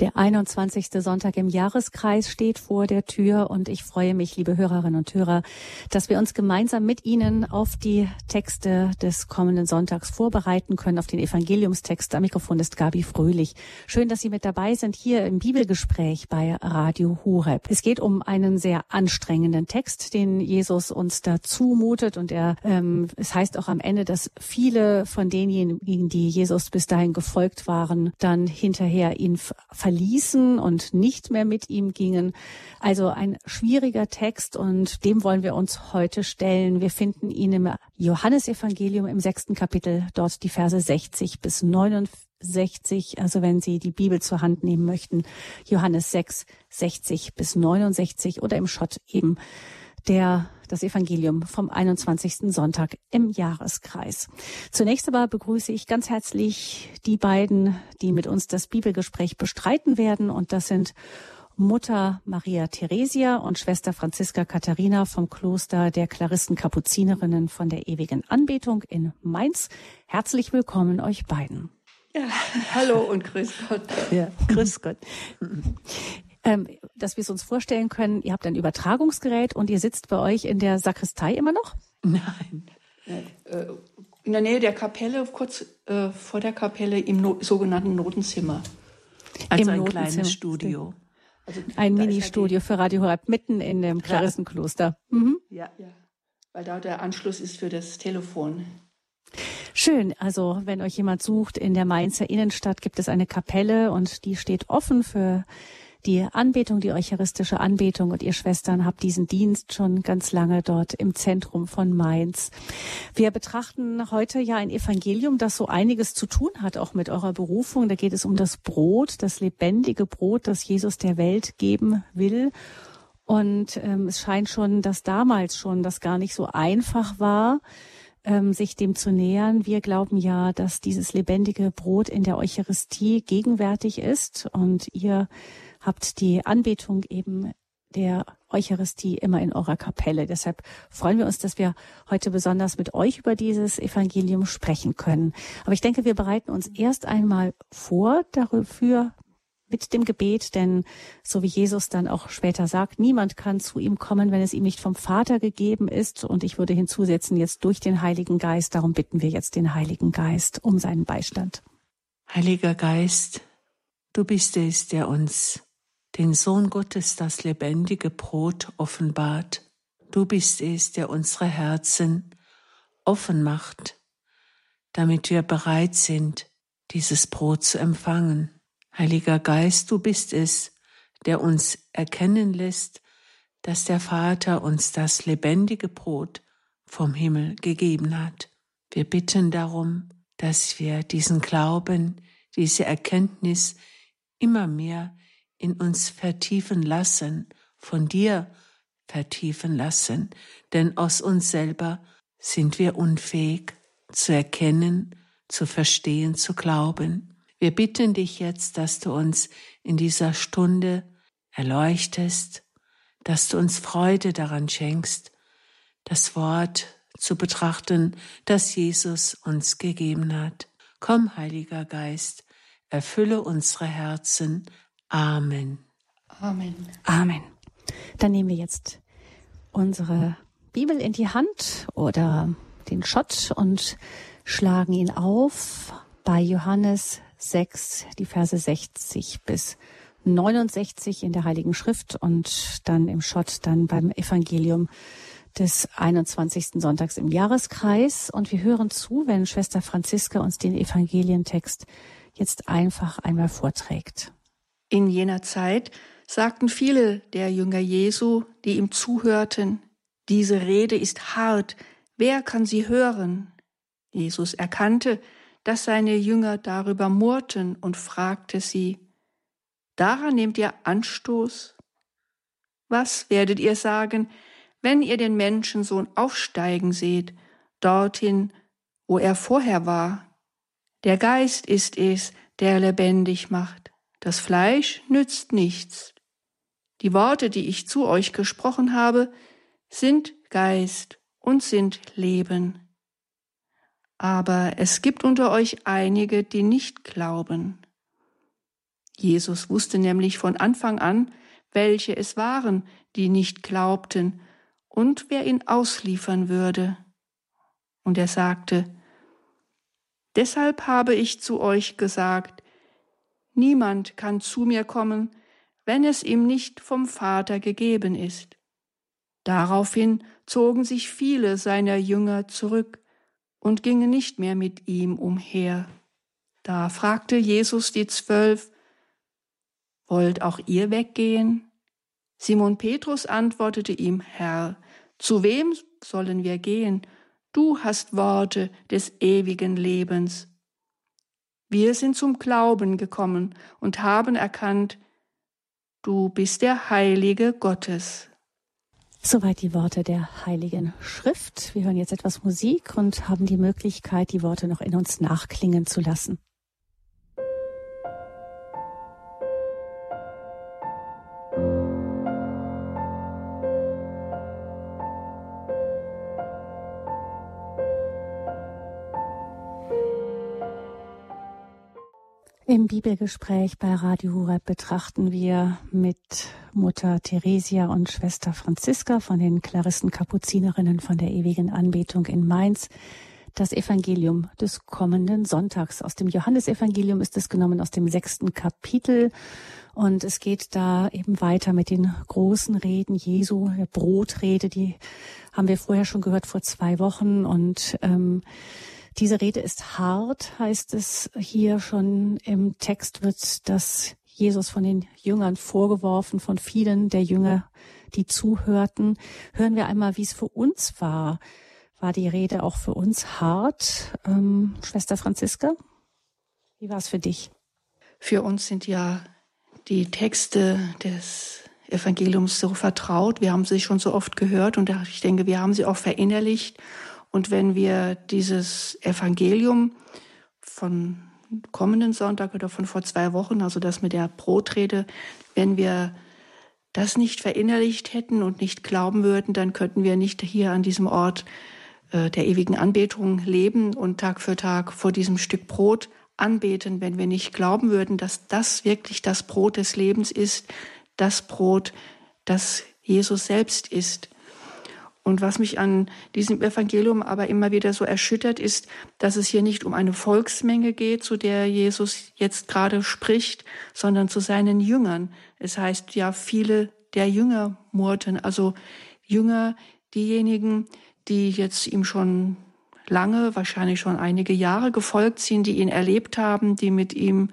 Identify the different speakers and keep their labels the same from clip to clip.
Speaker 1: Der 21. Sonntag im Jahreskreis steht vor der Tür und ich freue mich, liebe Hörerinnen und Hörer, dass wir uns gemeinsam mit Ihnen auf die Texte des kommenden Sonntags vorbereiten können, auf den Evangeliumstext. Am Mikrofon ist Gabi Fröhlich. Schön, dass Sie mit dabei sind hier im Bibelgespräch bei Radio Horeb. Es geht um einen sehr anstrengenden Text, den Jesus uns da zumutet und er, ähm, es heißt auch am Ende, dass viele von denjenigen, die Jesus bis dahin gefolgt waren, dann hinterher ihn ver verließen und nicht mehr mit ihm gingen. Also ein schwieriger Text und dem wollen wir uns heute stellen. Wir finden ihn im Johannesevangelium im sechsten Kapitel, dort die Verse 60 bis 69. Also wenn Sie die Bibel zur Hand nehmen möchten, Johannes 6, 60 bis 69 oder im Schott eben der das Evangelium vom 21. Sonntag im Jahreskreis. Zunächst aber begrüße ich ganz herzlich die beiden, die mit uns das Bibelgespräch bestreiten werden. Und das sind Mutter Maria Theresia und Schwester Franziska Katharina vom Kloster der Claristen Kapuzinerinnen von der ewigen Anbetung in Mainz. Herzlich willkommen euch beiden.
Speaker 2: Ja, hallo und grüß Gott.
Speaker 1: Ja, grüß Gott ähm, dass wir es uns vorstellen können, ihr habt ein Übertragungsgerät und ihr sitzt bei euch in der Sakristei immer noch?
Speaker 2: Nein. Äh, in der Nähe der Kapelle, kurz äh, vor der Kapelle im no sogenannten Notenzimmer.
Speaker 3: Also Im ein kleines Studio.
Speaker 1: Also, ein Ministudio für Radio Horeb mitten in dem Klarissenkloster. Mhm.
Speaker 2: Ja, ja, weil da der Anschluss ist für das Telefon.
Speaker 1: Schön. Also, wenn euch jemand sucht, in der Mainzer Innenstadt gibt es eine Kapelle und die steht offen für die Anbetung, die eucharistische Anbetung und ihr Schwestern habt diesen Dienst schon ganz lange dort im Zentrum von Mainz. Wir betrachten heute ja ein Evangelium, das so einiges zu tun hat, auch mit eurer Berufung. Da geht es um das Brot, das lebendige Brot, das Jesus der Welt geben will. Und ähm, es scheint schon, dass damals schon das gar nicht so einfach war, ähm, sich dem zu nähern. Wir glauben ja, dass dieses lebendige Brot in der Eucharistie gegenwärtig ist und ihr habt die Anbetung eben der Eucharistie immer in eurer Kapelle. Deshalb freuen wir uns, dass wir heute besonders mit euch über dieses Evangelium sprechen können. Aber ich denke, wir bereiten uns erst einmal vor dafür mit dem Gebet, denn so wie Jesus dann auch später sagt, niemand kann zu ihm kommen, wenn es ihm nicht vom Vater gegeben ist. Und ich würde hinzusetzen, jetzt durch den Heiligen Geist. Darum bitten wir jetzt den Heiligen Geist um seinen Beistand.
Speaker 3: Heiliger Geist, du bist es, der uns den Sohn Gottes das lebendige Brot offenbart. Du bist es, der unsere Herzen offen macht, damit wir bereit sind, dieses Brot zu empfangen. Heiliger Geist, du bist es, der uns erkennen lässt, dass der Vater uns das lebendige Brot vom Himmel gegeben hat. Wir bitten darum, dass wir diesen Glauben, diese Erkenntnis immer mehr in uns vertiefen lassen, von dir vertiefen lassen, denn aus uns selber sind wir unfähig zu erkennen, zu verstehen, zu glauben. Wir bitten dich jetzt, dass du uns in dieser Stunde erleuchtest, dass du uns Freude daran schenkst, das Wort zu betrachten, das Jesus uns gegeben hat. Komm, Heiliger Geist, erfülle unsere Herzen Amen.
Speaker 1: Amen. Amen. Dann nehmen wir jetzt unsere Bibel in die Hand oder den Schott und schlagen ihn auf bei Johannes 6, die Verse 60 bis 69 in der Heiligen Schrift und dann im Schott dann beim Evangelium des 21. Sonntags im Jahreskreis. Und wir hören zu, wenn Schwester Franziska uns den Evangelientext jetzt einfach einmal vorträgt.
Speaker 2: In jener Zeit sagten viele der Jünger Jesu, die ihm zuhörten, diese Rede ist hart, wer kann sie hören? Jesus erkannte, dass seine Jünger darüber murrten und fragte sie, Daran nehmt ihr Anstoß? Was werdet ihr sagen, wenn ihr den Menschensohn aufsteigen seht, dorthin, wo er vorher war? Der Geist ist es, der lebendig macht. Das Fleisch nützt nichts. Die Worte, die ich zu euch gesprochen habe, sind Geist und sind Leben. Aber es gibt unter euch einige, die nicht glauben. Jesus wusste nämlich von Anfang an, welche es waren, die nicht glaubten und wer ihn ausliefern würde. Und er sagte, Deshalb habe ich zu euch gesagt, niemand kann zu mir kommen, wenn es ihm nicht vom Vater gegeben ist. Daraufhin zogen sich viele seiner Jünger zurück und gingen nicht mehr mit ihm umher. Da fragte Jesus die Zwölf, Wollt auch ihr weggehen? Simon Petrus antwortete ihm, Herr, zu wem sollen wir gehen? Du hast Worte des ewigen Lebens. Wir sind zum Glauben gekommen und haben erkannt, du bist der Heilige Gottes.
Speaker 1: Soweit die Worte der Heiligen Schrift. Wir hören jetzt etwas Musik und haben die Möglichkeit, die Worte noch in uns nachklingen zu lassen. Im Bibelgespräch bei Radio Horeb betrachten wir mit Mutter Theresia und Schwester Franziska von den Klarissen Kapuzinerinnen von der ewigen Anbetung in Mainz das Evangelium des kommenden Sonntags. Aus dem Johannesevangelium ist es genommen aus dem sechsten Kapitel und es geht da eben weiter mit den großen Reden Jesu, der Brotrede, die haben wir vorher schon gehört vor zwei Wochen und ähm, diese Rede ist hart, heißt es hier schon im Text wird das Jesus von den Jüngern vorgeworfen, von vielen der Jünger, die zuhörten. Hören wir einmal, wie es für uns war. War die Rede auch für uns hart? Ähm, Schwester Franziska, wie war es für dich?
Speaker 2: Für uns sind ja die Texte des Evangeliums so vertraut. Wir haben sie schon so oft gehört und ich denke, wir haben sie auch verinnerlicht. Und wenn wir dieses Evangelium von kommenden Sonntag oder von vor zwei Wochen, also das mit der Brotrede, wenn wir das nicht verinnerlicht hätten und nicht glauben würden, dann könnten wir nicht hier an diesem Ort äh, der ewigen Anbetung leben und Tag für Tag vor diesem Stück Brot anbeten, wenn wir nicht glauben würden, dass das wirklich das Brot des Lebens ist, das Brot, das Jesus selbst ist. Und was mich an diesem Evangelium aber immer wieder so erschüttert, ist, dass es hier nicht um eine Volksmenge geht, zu der Jesus jetzt gerade spricht, sondern zu seinen Jüngern. Es heißt ja, viele der Jünger murrten, also Jünger, diejenigen, die jetzt ihm schon lange, wahrscheinlich schon einige Jahre gefolgt sind, die ihn erlebt haben, die mit ihm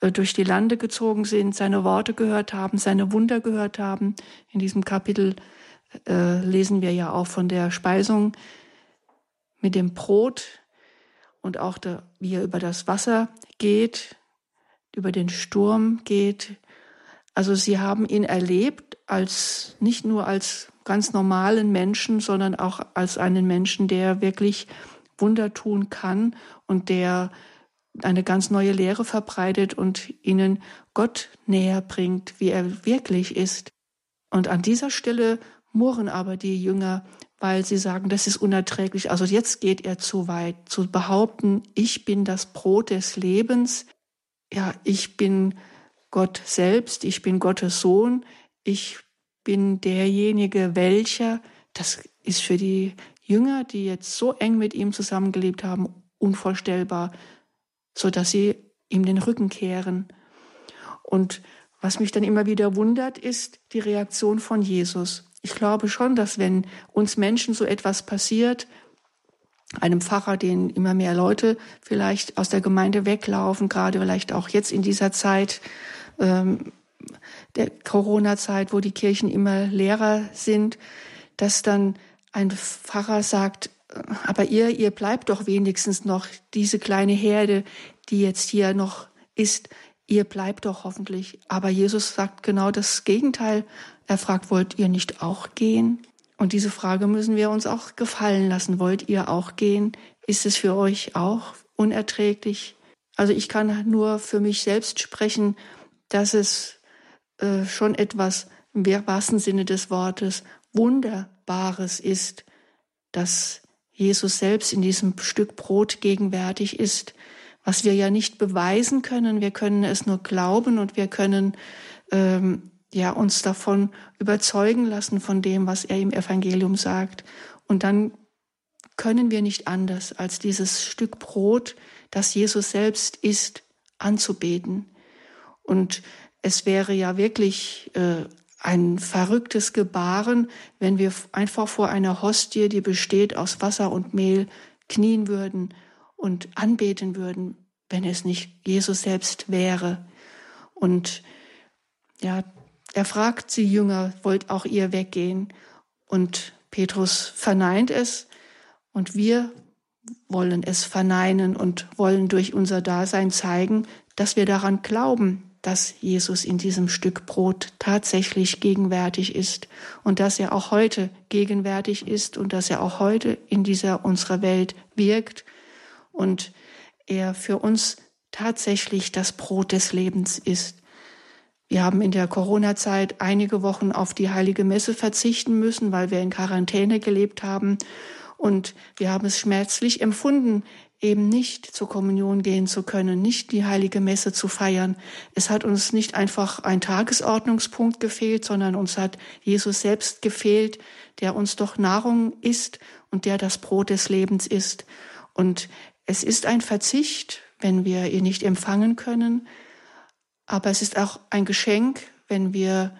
Speaker 2: äh, durch die Lande gezogen sind, seine Worte gehört haben, seine Wunder gehört haben. In diesem Kapitel äh, lesen wir ja auch von der Speisung mit dem Brot und auch der, wie er über das Wasser geht, über den Sturm geht. Also sie haben ihn erlebt als nicht nur als ganz normalen Menschen, sondern auch als einen Menschen, der wirklich Wunder tun kann und der eine ganz neue Lehre verbreitet und ihnen Gott näher bringt, wie er wirklich ist. Und an dieser Stelle murren aber die Jünger, weil sie sagen, das ist unerträglich. Also jetzt geht er zu weit, zu behaupten, ich bin das Brot des Lebens. Ja, ich bin Gott selbst, ich bin Gottes Sohn, ich bin derjenige, welcher, das ist für die Jünger, die jetzt so eng mit ihm zusammengelebt haben, unvorstellbar, so dass sie ihm den Rücken kehren. Und was mich dann immer wieder wundert, ist die Reaktion von Jesus. Ich glaube schon, dass wenn uns Menschen so etwas passiert, einem Pfarrer, den immer mehr Leute vielleicht aus der Gemeinde weglaufen, gerade vielleicht auch jetzt in dieser Zeit ähm, der Corona-Zeit, wo die Kirchen immer leerer sind, dass dann ein Pfarrer sagt, aber ihr, ihr bleibt doch wenigstens noch diese kleine Herde, die jetzt hier noch ist, ihr bleibt doch hoffentlich. Aber Jesus sagt genau das Gegenteil. Er fragt, wollt ihr nicht auch gehen? Und diese Frage müssen wir uns auch gefallen lassen. Wollt ihr auch gehen? Ist es für euch auch unerträglich? Also ich kann nur für mich selbst sprechen, dass es äh, schon etwas im wahrsten Sinne des Wortes Wunderbares ist, dass Jesus selbst in diesem Stück Brot gegenwärtig ist, was wir ja nicht beweisen können. Wir können es nur glauben und wir können ähm, ja uns davon überzeugen lassen von dem, was er im Evangelium sagt. Und dann können wir nicht anders, als dieses Stück Brot, das Jesus selbst isst, anzubeten. Und es wäre ja wirklich äh, ein verrücktes Gebaren, wenn wir einfach vor einer Hostie, die besteht aus Wasser und Mehl, knien würden und anbeten würden, wenn es nicht Jesus selbst wäre. Und ja, er fragt sie Jünger, wollt auch ihr weggehen? Und Petrus verneint es und wir wollen es verneinen und wollen durch unser Dasein zeigen, dass wir daran glauben, dass Jesus in diesem Stück Brot tatsächlich gegenwärtig ist und dass er auch heute gegenwärtig ist und dass er auch heute in dieser unserer Welt wirkt und er für uns tatsächlich das Brot des Lebens ist. Wir haben in der Corona-Zeit einige Wochen auf die heilige Messe verzichten müssen, weil wir in Quarantäne gelebt haben. Und wir haben es schmerzlich empfunden, eben nicht zur Kommunion gehen zu können, nicht die heilige Messe zu feiern. Es hat uns nicht einfach ein Tagesordnungspunkt gefehlt, sondern uns hat Jesus selbst gefehlt, der uns doch Nahrung ist und der das Brot des Lebens ist. Und es ist ein Verzicht, wenn wir ihn nicht empfangen können, aber es ist auch ein Geschenk, wenn wir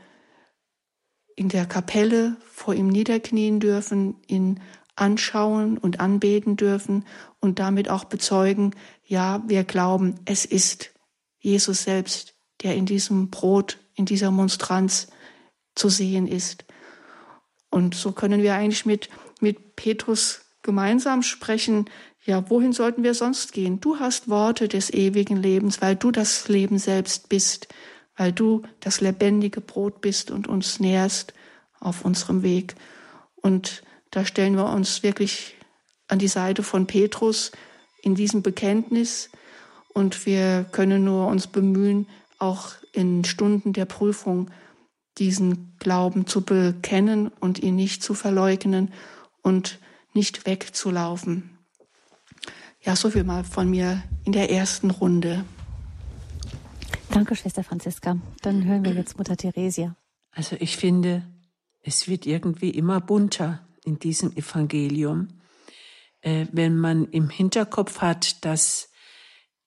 Speaker 2: in der Kapelle vor ihm niederknien dürfen, ihn anschauen und anbeten dürfen und damit auch bezeugen, ja, wir glauben, es ist Jesus selbst, der in diesem Brot, in dieser Monstranz zu sehen ist. Und so können wir eigentlich mit, mit Petrus gemeinsam sprechen, ja, wohin sollten wir sonst gehen? Du hast Worte des ewigen Lebens, weil du das Leben selbst bist, weil du das lebendige Brot bist und uns nährst auf unserem Weg. Und da stellen wir uns wirklich an die Seite von Petrus in diesem Bekenntnis und wir können nur uns bemühen, auch in Stunden der Prüfung diesen Glauben zu bekennen und ihn nicht zu verleugnen und nicht wegzulaufen. Ja, so viel mal von mir in der ersten Runde.
Speaker 1: Danke, Schwester Franziska. Dann hören wir jetzt Mutter Theresia.
Speaker 3: Also ich finde, es wird irgendwie immer bunter in diesem Evangelium, äh, wenn man im Hinterkopf hat, dass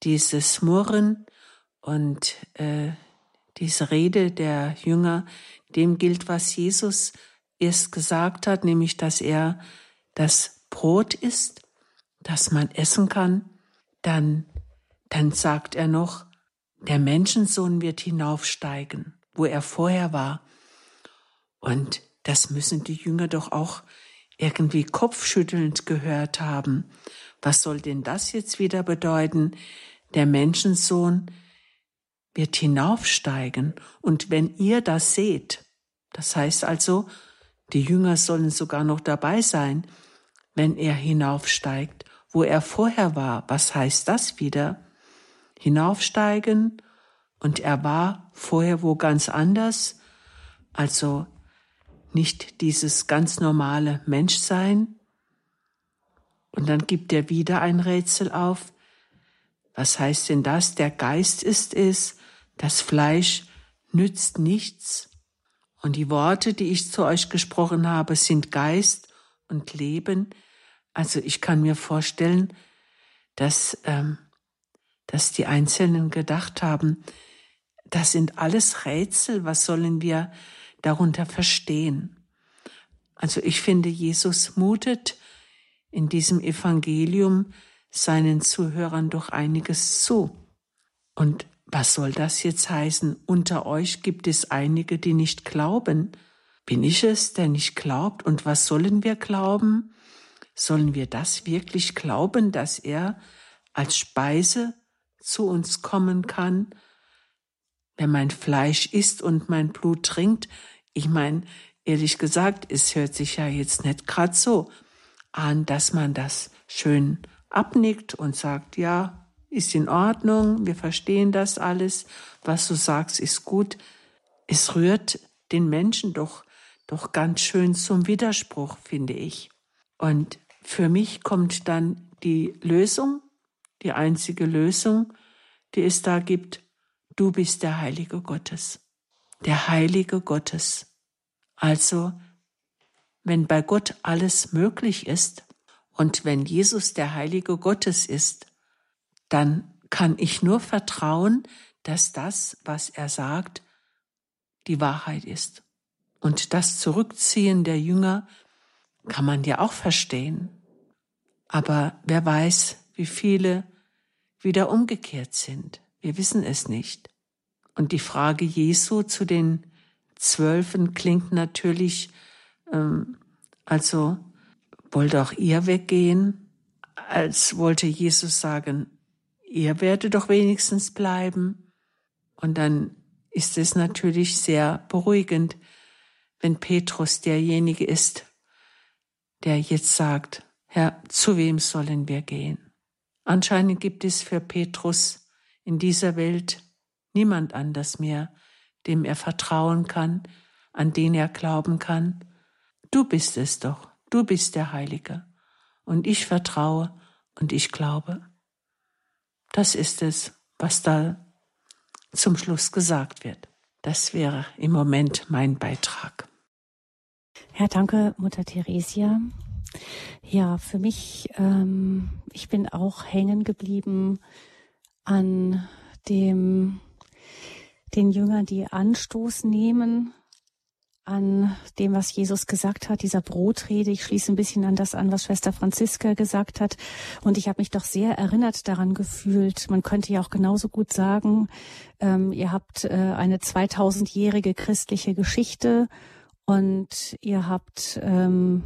Speaker 3: dieses Murren und äh, diese Rede der Jünger dem gilt, was Jesus erst gesagt hat, nämlich dass er das Brot ist, das man essen kann, dann, dann sagt er noch, der Menschensohn wird hinaufsteigen, wo er vorher war. Und das müssen die Jünger doch auch irgendwie kopfschüttelnd gehört haben. Was soll denn das jetzt wieder bedeuten? Der Menschensohn wird hinaufsteigen. Und wenn ihr das seht, das heißt also, die Jünger sollen sogar noch dabei sein, wenn er hinaufsteigt, wo er vorher war. Was heißt das wieder? Hinaufsteigen und er war vorher wo ganz anders, also nicht dieses ganz normale Menschsein. Und dann gibt er wieder ein Rätsel auf. Was heißt denn das? Der Geist ist es, das Fleisch nützt nichts. Und die Worte, die ich zu euch gesprochen habe, sind Geist und Leben. Also ich kann mir vorstellen, dass, ähm, dass die Einzelnen gedacht haben, das sind alles Rätsel, was sollen wir darunter verstehen? Also ich finde, Jesus mutet in diesem Evangelium seinen Zuhörern doch einiges zu. Und was soll das jetzt heißen? Unter euch gibt es einige, die nicht glauben. Bin ich es, der nicht glaubt? Und was sollen wir glauben? Sollen wir das wirklich glauben, dass er als Speise zu uns kommen kann? Wer mein Fleisch isst und mein Blut trinkt, ich meine, ehrlich gesagt, es hört sich ja jetzt nicht gerade so an, dass man das schön abnickt und sagt, ja, ist in Ordnung, wir verstehen das alles, was du sagst, ist gut. Es rührt den Menschen doch, doch ganz schön zum Widerspruch, finde ich. Und für mich kommt dann die Lösung die einzige Lösung, die es da gibt. Du bist der Heilige Gottes. Der Heilige Gottes. Also, wenn bei Gott alles möglich ist und wenn Jesus der Heilige Gottes ist, dann kann ich nur vertrauen, dass das, was er sagt, die Wahrheit ist. Und das Zurückziehen der Jünger kann man ja auch verstehen. Aber wer weiß, wie viele wieder umgekehrt sind. Wir wissen es nicht. Und die Frage Jesu zu den Zwölfen klingt natürlich, ähm, also wollt auch ihr weggehen, als wollte Jesus sagen, ihr werdet doch wenigstens bleiben. Und dann ist es natürlich sehr beruhigend, wenn Petrus derjenige ist, der jetzt sagt, Herr, zu wem sollen wir gehen? Anscheinend gibt es für Petrus in dieser Welt niemand anders mehr, dem er vertrauen kann, an den er glauben kann. Du bist es doch, du bist der Heilige. Und ich vertraue und ich glaube. Das ist es, was da zum Schluss gesagt wird. Das wäre im Moment mein Beitrag.
Speaker 1: Ja, danke, Mutter Theresia. Ja, für mich, ähm, ich bin auch hängen geblieben an dem, den Jüngern, die Anstoß nehmen an dem, was Jesus gesagt hat, dieser Brotrede. Ich schließe ein bisschen an das an, was Schwester Franziska gesagt hat. Und ich habe mich doch sehr erinnert daran gefühlt. Man könnte ja auch genauso gut sagen, ähm, ihr habt äh, eine 2000-jährige christliche Geschichte und ihr habt, ähm,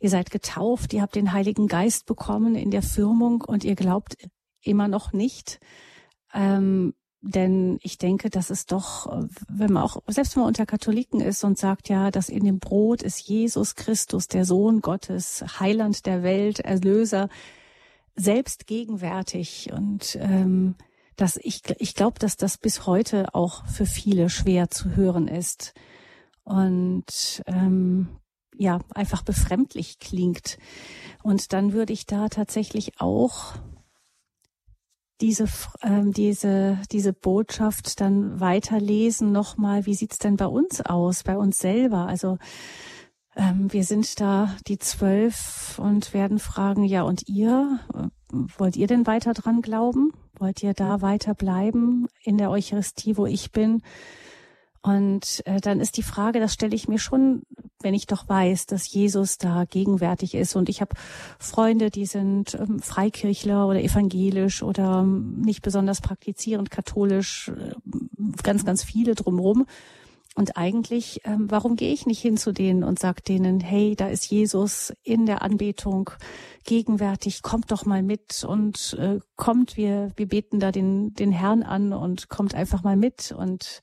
Speaker 1: ihr seid getauft, ihr habt den Heiligen Geist bekommen in der Firmung und ihr glaubt immer noch nicht. Ähm, denn ich denke, dass es doch, wenn man auch, selbst wenn man unter Katholiken ist und sagt, ja, dass in dem Brot ist Jesus Christus, der Sohn Gottes, Heiland der Welt, Erlöser, selbst gegenwärtig. Und ähm, dass ich, ich glaube, dass das bis heute auch für viele schwer zu hören ist. Und ähm, ja, einfach befremdlich klingt. Und dann würde ich da tatsächlich auch diese, ähm, diese, diese Botschaft dann weiterlesen nochmal, wie sieht's denn bei uns aus, bei uns selber? Also ähm, wir sind da die zwölf und werden fragen, ja und ihr, wollt ihr denn weiter dran glauben? Wollt ihr da weiter bleiben in der Eucharistie, wo ich bin? Und äh, dann ist die Frage, das stelle ich mir schon, wenn ich doch weiß, dass Jesus da gegenwärtig ist. Und ich habe Freunde, die sind ähm, Freikirchler oder evangelisch oder ähm, nicht besonders praktizierend katholisch, äh, ganz, ganz viele drumherum. Und eigentlich, ähm, warum gehe ich nicht hin zu denen und sag denen, hey, da ist Jesus in der Anbetung gegenwärtig, kommt doch mal mit und äh, kommt, wir, wir beten da den, den Herrn an und kommt einfach mal mit und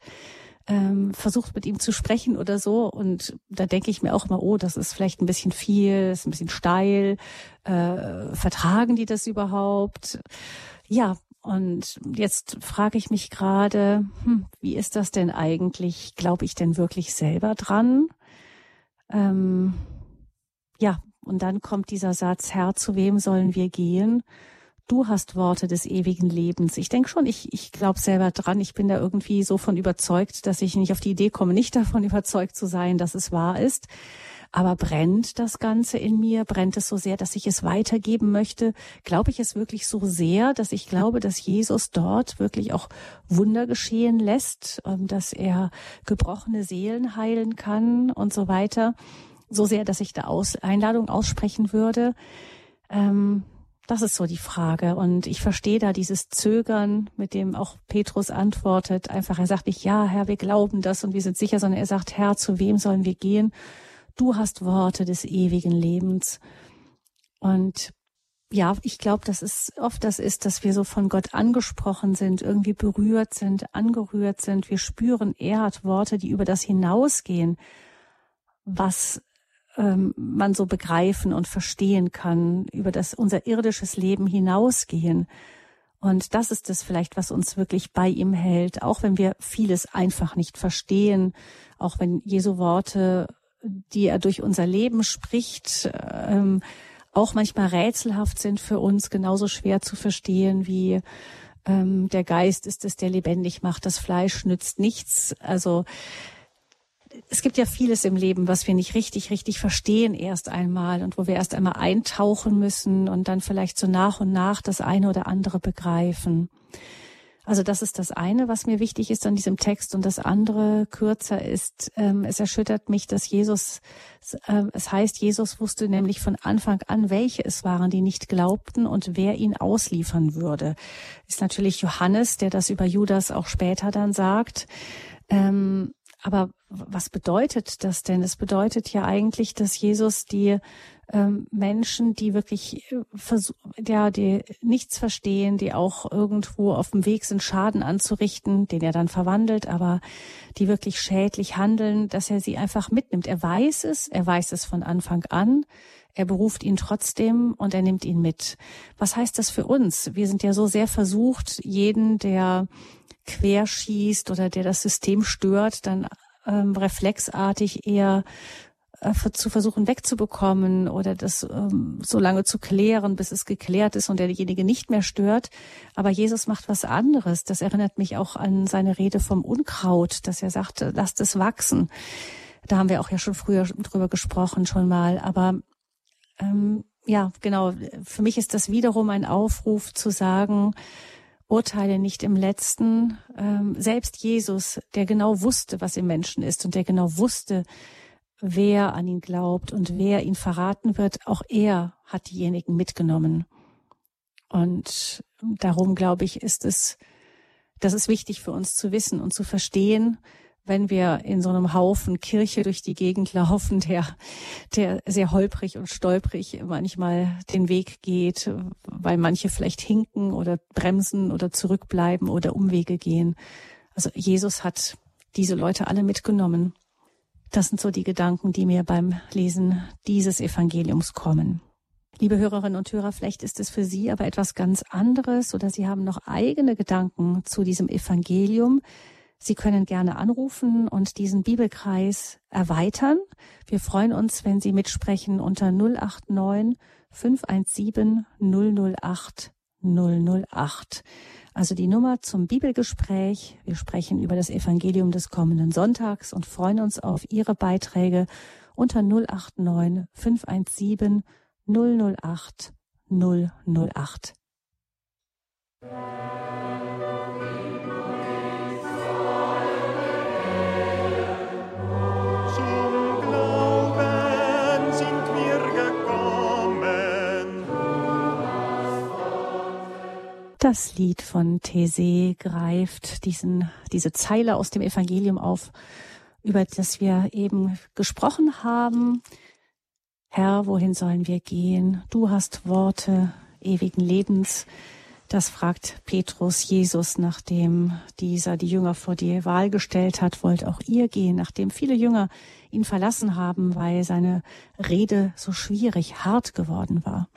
Speaker 1: ähm, versucht mit ihm zu sprechen oder so. Und da denke ich mir auch immer, oh, das ist vielleicht ein bisschen viel, ist ein bisschen steil. Äh, vertragen die das überhaupt? Ja, und jetzt frage ich mich gerade, hm, wie ist das denn eigentlich? Glaube ich denn wirklich selber dran? Ähm, ja, und dann kommt dieser Satz, Herr, zu wem sollen wir gehen? Du hast Worte des ewigen Lebens. Ich denke schon, ich, ich glaube selber dran. Ich bin da irgendwie so von überzeugt, dass ich nicht auf die Idee komme, nicht davon überzeugt zu sein, dass es wahr ist. Aber brennt das Ganze in mir? Brennt es so sehr, dass ich es weitergeben möchte? Glaube ich es wirklich so sehr, dass ich glaube, dass Jesus dort wirklich auch Wunder geschehen lässt, ähm, dass er gebrochene Seelen heilen kann und so weiter? So sehr, dass ich da Aus Einladung aussprechen würde. Ähm, das ist so die Frage. Und ich verstehe da dieses Zögern, mit dem auch Petrus antwortet. Einfach, er sagt nicht, ja, Herr, wir glauben das und wir sind sicher, sondern er sagt, Herr, zu wem sollen wir gehen? Du hast Worte des ewigen Lebens. Und ja, ich glaube, dass es oft das ist, dass wir so von Gott angesprochen sind, irgendwie berührt sind, angerührt sind. Wir spüren, er hat Worte, die über das hinausgehen, was ähm, man so begreifen und verstehen kann, über das unser irdisches Leben hinausgehen. Und das ist es vielleicht, was uns wirklich bei ihm hält, auch wenn wir vieles einfach nicht verstehen, auch wenn Jesu Worte, die er durch unser Leben spricht, ähm, auch manchmal rätselhaft sind für uns, genauso schwer zu verstehen wie ähm, der Geist ist es, der lebendig macht, das Fleisch nützt nichts. Also es gibt ja vieles im Leben, was wir nicht richtig, richtig verstehen erst einmal und wo wir erst einmal eintauchen müssen und dann vielleicht so nach und nach das eine oder andere begreifen. Also das ist das eine, was mir wichtig ist an diesem Text. Und das andere, kürzer ist, ähm, es erschüttert mich, dass Jesus, äh, es heißt, Jesus wusste nämlich von Anfang an, welche es waren, die nicht glaubten und wer ihn ausliefern würde. Ist natürlich Johannes, der das über Judas auch später dann sagt. Ähm, aber was bedeutet das denn? Es bedeutet ja eigentlich, dass Jesus die ähm, Menschen, die wirklich äh, ja, die nichts verstehen, die auch irgendwo auf dem Weg sind, Schaden anzurichten, den er dann verwandelt, aber die wirklich schädlich handeln, dass er sie einfach mitnimmt. Er weiß es, er weiß es von Anfang an. Er beruft ihn trotzdem und er nimmt ihn mit. Was heißt das für uns? Wir sind ja so sehr versucht, jeden, der querschießt oder der das System stört, dann ähm, reflexartig eher äh, zu versuchen wegzubekommen oder das ähm, so lange zu klären, bis es geklärt ist und derjenige nicht mehr stört. Aber Jesus macht was anderes. Das erinnert mich auch an seine Rede vom Unkraut, dass er sagte, lasst es wachsen. Da haben wir auch ja schon früher drüber gesprochen schon mal. Aber ähm, ja, genau. Für mich ist das wiederum ein Aufruf zu sagen, urteile nicht im letzten. Ähm, selbst Jesus, der genau wusste, was im Menschen ist und der genau wusste, wer an ihn glaubt und wer ihn verraten wird, auch er hat diejenigen mitgenommen. Und darum glaube ich, ist es, das ist wichtig für uns zu wissen und zu verstehen, wenn wir in so einem Haufen Kirche durch die Gegend laufen, der, der sehr holprig und stolprig manchmal den Weg geht, weil manche vielleicht hinken oder bremsen oder zurückbleiben oder Umwege gehen. Also Jesus hat diese Leute alle mitgenommen. Das sind so die Gedanken, die mir beim Lesen dieses Evangeliums kommen. Liebe Hörerinnen und Hörer, vielleicht ist es für Sie aber etwas ganz anderes oder Sie haben noch eigene Gedanken zu diesem Evangelium. Sie können gerne anrufen und diesen Bibelkreis erweitern. Wir freuen uns, wenn Sie mitsprechen unter 089 517 008 008. Also die Nummer zum Bibelgespräch. Wir sprechen über das Evangelium des kommenden Sonntags und freuen uns auf Ihre Beiträge unter 089 517 008 008. Das Lied von These greift diesen, diese Zeile aus dem Evangelium auf, über das wir eben gesprochen haben. Herr, wohin sollen wir gehen? Du hast Worte ewigen Lebens. Das fragt Petrus Jesus, nachdem dieser die Jünger vor die Wahl gestellt hat, wollt auch ihr gehen, nachdem viele Jünger ihn verlassen haben, weil seine Rede so schwierig, hart geworden war.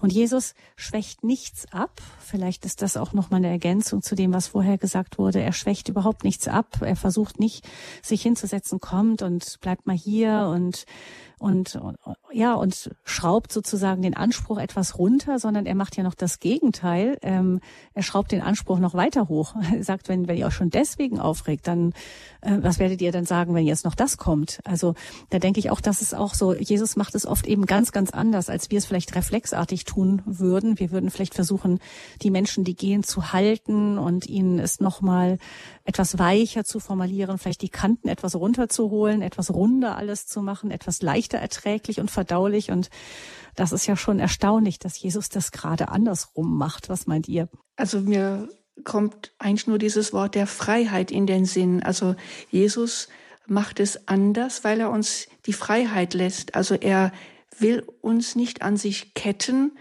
Speaker 1: Und Jesus schwächt nichts ab. Vielleicht ist das auch noch mal eine Ergänzung zu dem, was vorher gesagt wurde. Er schwächt überhaupt nichts ab. Er versucht nicht, sich hinzusetzen, kommt und bleibt mal hier und und ja und schraubt sozusagen den Anspruch etwas runter, sondern er macht ja noch das Gegenteil. Ähm, er schraubt den Anspruch noch weiter hoch. Er sagt, wenn wenn ihr euch schon deswegen aufregt, dann äh, was werdet ihr dann sagen, wenn jetzt noch das kommt? Also da denke ich auch, dass es auch so. Jesus macht es oft eben ganz ganz anders, als wir es vielleicht reflexartig tun würden. Wir würden vielleicht versuchen, die Menschen, die gehen, zu halten und ihnen es nochmal etwas weicher zu formulieren, vielleicht die Kanten etwas runterzuholen, etwas runder alles zu machen, etwas leichter erträglich und verdaulich. Und das ist ja schon erstaunlich, dass Jesus das gerade andersrum macht. Was meint ihr?
Speaker 2: Also mir kommt eigentlich nur dieses Wort der Freiheit in den Sinn. Also Jesus macht es anders, weil er uns die Freiheit lässt. Also er will uns nicht an sich ketten,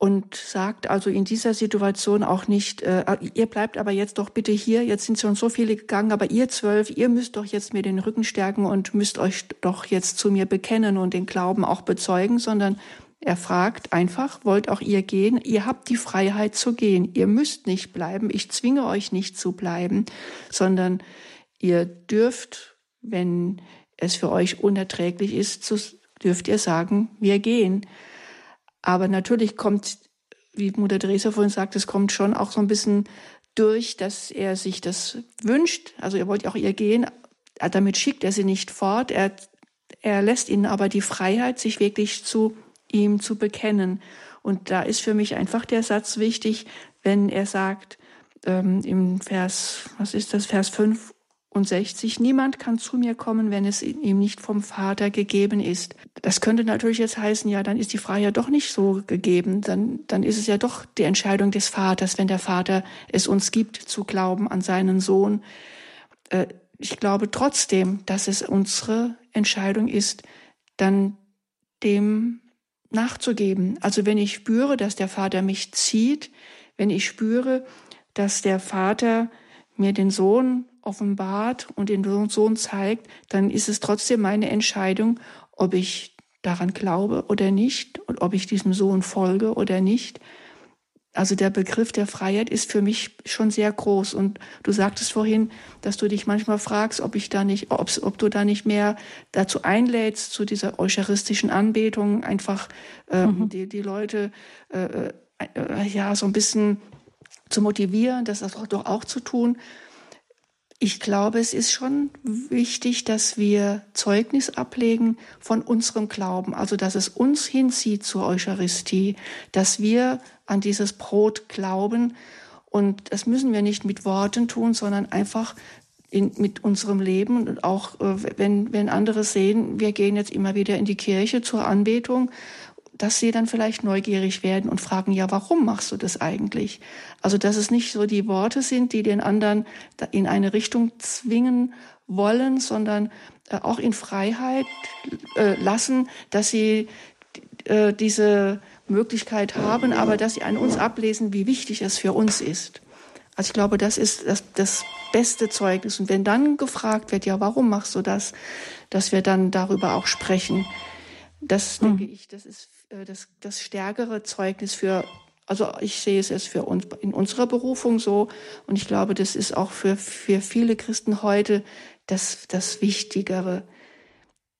Speaker 2: und sagt also in dieser Situation auch nicht, äh, ihr bleibt aber jetzt doch bitte hier, jetzt sind schon so viele gegangen, aber ihr zwölf, ihr müsst doch jetzt mir den Rücken stärken und müsst euch doch jetzt zu mir bekennen und den Glauben auch bezeugen, sondern er fragt einfach, wollt auch ihr gehen? Ihr habt die Freiheit zu gehen. Ihr müsst nicht bleiben. Ich zwinge euch nicht zu bleiben, sondern ihr dürft, wenn es für euch unerträglich ist, dürft ihr sagen, wir gehen. Aber natürlich kommt, wie Mutter Teresa vorhin sagt, es kommt schon auch so ein bisschen durch, dass er sich das wünscht. Also er wollte auch ihr gehen. Damit schickt er sie nicht fort. Er, er lässt ihnen aber die Freiheit, sich wirklich zu ihm zu bekennen. Und da ist für mich einfach der Satz wichtig, wenn er sagt, ähm, im Vers, was ist das, Vers 5 und 60, niemand kann zu mir kommen, wenn es ihm nicht vom Vater gegeben ist. Das könnte natürlich jetzt heißen, ja, dann ist die Freiheit doch nicht so gegeben, dann, dann ist es ja doch die Entscheidung des Vaters, wenn der Vater es uns gibt, zu glauben an seinen Sohn. Äh, ich glaube trotzdem, dass es unsere Entscheidung ist, dann dem nachzugeben. Also wenn ich spüre, dass der Vater mich zieht, wenn ich spüre, dass der Vater mir den Sohn offenbart und den Sohn zeigt, dann ist es trotzdem meine Entscheidung, ob ich daran glaube oder nicht und ob ich diesem Sohn folge oder nicht. Also der Begriff der Freiheit ist für mich schon sehr groß. Und du sagtest vorhin, dass du dich manchmal fragst, ob ich da nicht, ob, du da nicht mehr dazu einlädst, zu dieser eucharistischen Anbetung, einfach äh, mhm. die, die Leute äh, äh, ja so ein bisschen zu motivieren, das doch auch zu tun. Ich glaube, es ist schon wichtig, dass wir Zeugnis ablegen von unserem Glauben, also dass es uns hinzieht zur Eucharistie, dass wir an dieses Brot glauben. Und das müssen wir nicht mit Worten tun, sondern einfach in, mit unserem Leben. Und auch äh, wenn, wenn andere sehen, wir gehen jetzt immer wieder in die Kirche zur Anbetung, dass sie dann vielleicht neugierig werden und fragen, ja, warum machst du das eigentlich? Also, dass es nicht so die Worte sind, die den anderen in eine Richtung zwingen wollen, sondern äh, auch in Freiheit äh, lassen, dass sie äh, diese Möglichkeit haben, aber dass sie an uns ablesen, wie wichtig es für uns ist. Also ich glaube, das ist das, das beste Zeugnis. Und wenn dann gefragt wird, ja, warum machst du das, dass wir dann darüber auch sprechen. Das mhm. denke ich, das ist das, das stärkere Zeugnis für, also ich sehe es jetzt für uns in unserer Berufung so und ich glaube, das ist auch für, für viele Christen heute das, das Wichtigere.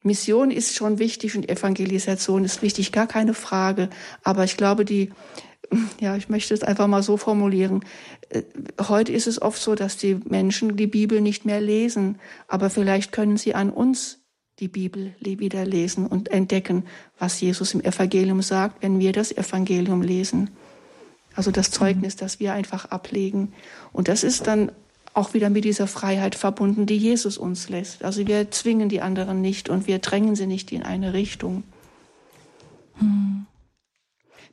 Speaker 2: Mission ist schon wichtig und Evangelisation ist wichtig, gar keine Frage. Aber ich glaube, die, ja, ich möchte es einfach mal so formulieren. Äh, heute ist es oft so, dass die Menschen die Bibel nicht mehr lesen, aber vielleicht können sie an uns die Bibel wieder lesen und entdecken, was Jesus im Evangelium sagt, wenn wir das Evangelium lesen. Also das Zeugnis, das wir einfach ablegen. Und das ist dann auch wieder mit dieser Freiheit verbunden, die Jesus uns lässt. Also wir zwingen die anderen nicht und wir drängen sie nicht in eine Richtung. Hm.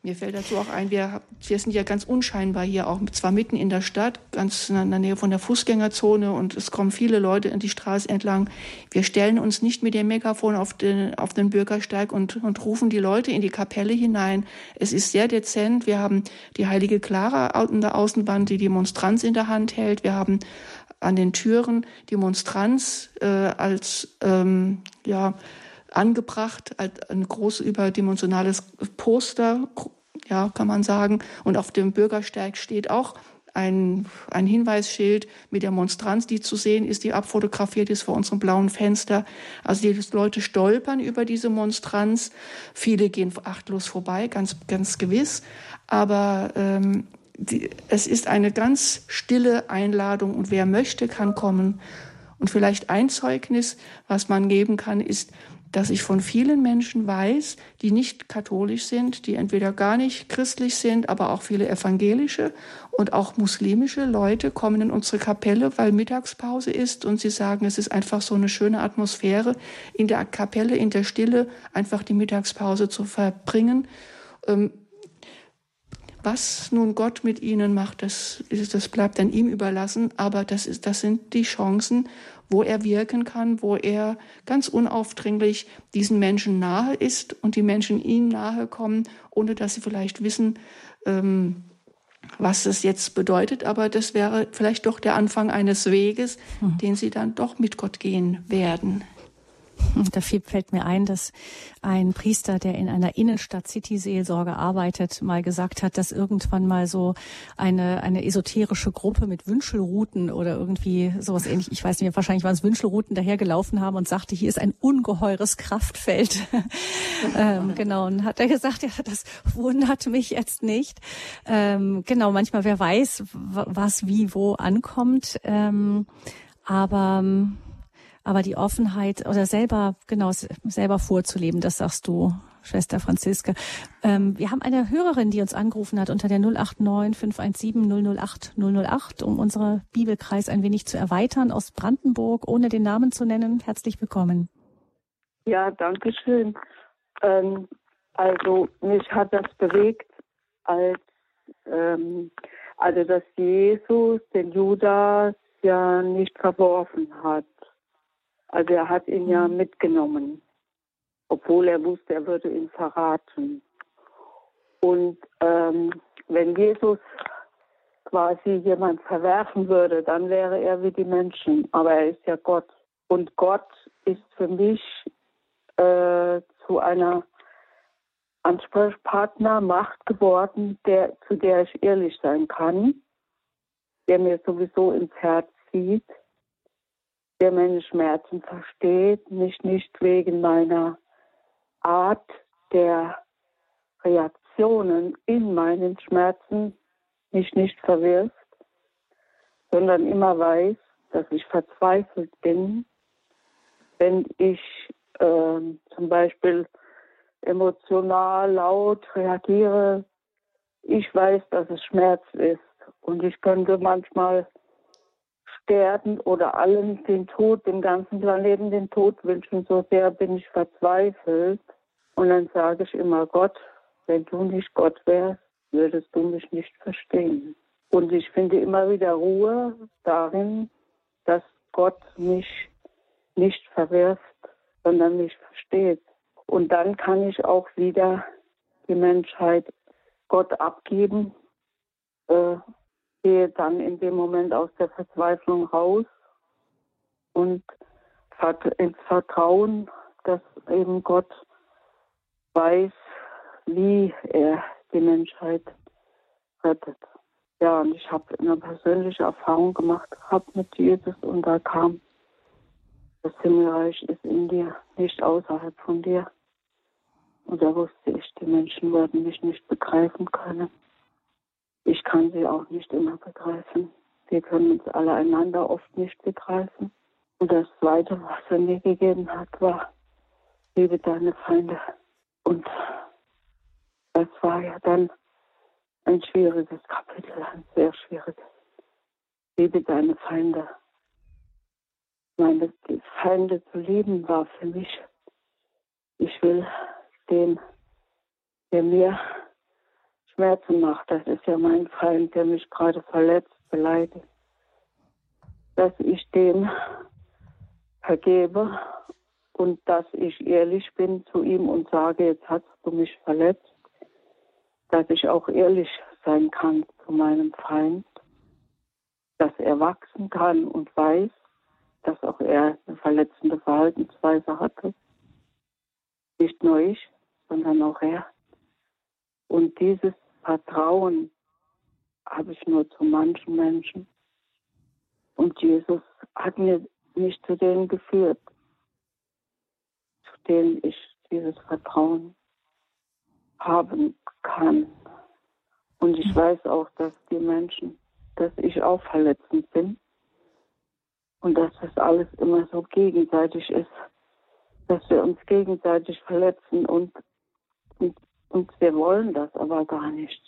Speaker 2: Mir fällt dazu auch ein, wir, wir sind ja ganz unscheinbar hier auch, zwar mitten in der Stadt, ganz in der Nähe von der Fußgängerzone und es kommen viele Leute in die Straße entlang. Wir stellen uns nicht mit dem Megafon auf den, auf den Bürgersteig und, und rufen die Leute in die Kapelle hinein. Es ist sehr dezent. Wir haben die heilige Clara an der Außenwand, die die Monstranz in der Hand hält. Wir haben an den Türen die Monstranz äh, als ähm, ja angebracht, ein groß überdimensionales Poster, ja, kann man sagen. Und auf dem Bürgersteig steht auch ein, ein Hinweisschild mit der Monstranz, die zu sehen ist, die abfotografiert ist vor unserem blauen Fenster. Also die Leute stolpern über diese Monstranz. Viele gehen achtlos vorbei, ganz, ganz gewiss. Aber ähm, die, es ist eine ganz stille Einladung und wer möchte, kann kommen. Und vielleicht ein Zeugnis, was man geben kann, ist, dass ich von vielen Menschen weiß, die nicht katholisch sind, die entweder gar nicht christlich sind, aber auch viele evangelische und auch muslimische Leute kommen in unsere Kapelle, weil Mittagspause ist und sie sagen, es ist einfach so eine schöne Atmosphäre, in der Kapelle, in der Stille einfach die Mittagspause zu verbringen. Ähm, was nun Gott mit ihnen macht, das, das bleibt dann ihm überlassen, aber das, ist, das sind die Chancen, wo er wirken kann, wo er ganz unaufdringlich diesen Menschen nahe ist und die Menschen ihm nahe kommen, ohne dass sie vielleicht wissen, ähm, was es jetzt bedeutet. Aber das wäre vielleicht doch der Anfang eines Weges, mhm. den sie dann doch mit Gott gehen werden.
Speaker 1: Da fällt mir ein, dass ein Priester, der in einer Innenstadt City-Seelsorge arbeitet, mal gesagt hat, dass irgendwann mal so eine, eine esoterische Gruppe mit Wünschelrouten oder irgendwie sowas ähnlich, ich weiß nicht, wahrscheinlich waren es Wünschelrouten, dahergelaufen haben und sagte, hier ist ein ungeheures Kraftfeld. ähm, genau, und hat er gesagt, ja, das wundert mich jetzt nicht. Ähm, genau, manchmal, wer weiß, was wie wo ankommt. Ähm, aber aber die Offenheit oder selber, genau, selber vorzuleben, das sagst du, Schwester Franziska. Ähm, wir haben eine Hörerin, die uns angerufen hat unter der 089 517 008 008, um unsere Bibelkreis ein wenig zu erweitern aus Brandenburg, ohne den Namen zu nennen. Herzlich willkommen.
Speaker 4: Ja, danke schön. Ähm, also mich hat das bewegt, als ähm, also dass Jesus den Judas ja nicht verworfen hat. Also er hat ihn ja mhm. mitgenommen, obwohl er wusste, er würde ihn verraten. Und ähm, wenn Jesus quasi jemand verwerfen würde, dann wäre er wie die Menschen. Aber er ist ja Gott. Und Gott ist für mich äh, zu einer Ansprechpartner Macht geworden, der, zu der ich ehrlich sein kann, der mir sowieso ins Herz zieht der meine Schmerzen versteht, mich nicht wegen meiner Art der Reaktionen in meinen Schmerzen mich nicht verwirft, sondern immer weiß, dass ich verzweifelt bin, wenn ich äh, zum Beispiel emotional laut reagiere. Ich weiß, dass es Schmerz ist und ich könnte manchmal sterben oder allen den Tod, dem ganzen Planeten den Tod wünschen. So sehr bin ich verzweifelt. Und dann sage ich immer, Gott, wenn du nicht Gott wärst, würdest du mich nicht verstehen. Und ich finde immer wieder Ruhe darin, dass Gott mich nicht verwirft, sondern mich versteht. Und dann kann ich auch wieder die Menschheit Gott abgeben, äh, gehe dann in dem Moment aus der Verzweiflung raus und ins Vertrauen, dass eben Gott weiß, wie er die Menschheit rettet. Ja, und ich habe eine persönliche Erfahrung gemacht gehabt mit Jesus und da kam, das Himmelreich ist in dir, nicht außerhalb von dir. Und da wusste ich, die Menschen werden mich nicht begreifen können. Ich kann sie auch nicht immer begreifen. Wir können uns alle einander oft nicht begreifen. Und das Zweite, was er mir gegeben hat, war, liebe deine Feinde. Und das war ja dann ein schwieriges Kapitel, ein sehr schwieriges. Liebe deine Feinde. Meine Feinde zu lieben war für mich, ich will den, der mir Schmerzen macht. Das ist ja mein Feind, der mich gerade verletzt, beleidigt. Dass ich dem vergebe und dass ich ehrlich bin zu ihm und sage, jetzt hast du mich verletzt. Dass ich auch ehrlich sein kann zu meinem Feind. Dass er wachsen kann und weiß, dass auch er eine verletzende Verhaltensweise hatte. Nicht nur ich, sondern auch er. Und dieses Vertrauen habe ich nur zu manchen Menschen. Und Jesus hat mir mich zu denen geführt, zu denen ich dieses Vertrauen haben kann. Und ich weiß auch, dass die Menschen, dass ich auch verletzend bin und dass das alles immer so gegenseitig ist, dass wir uns gegenseitig verletzen und, und und wir wollen das aber gar nicht.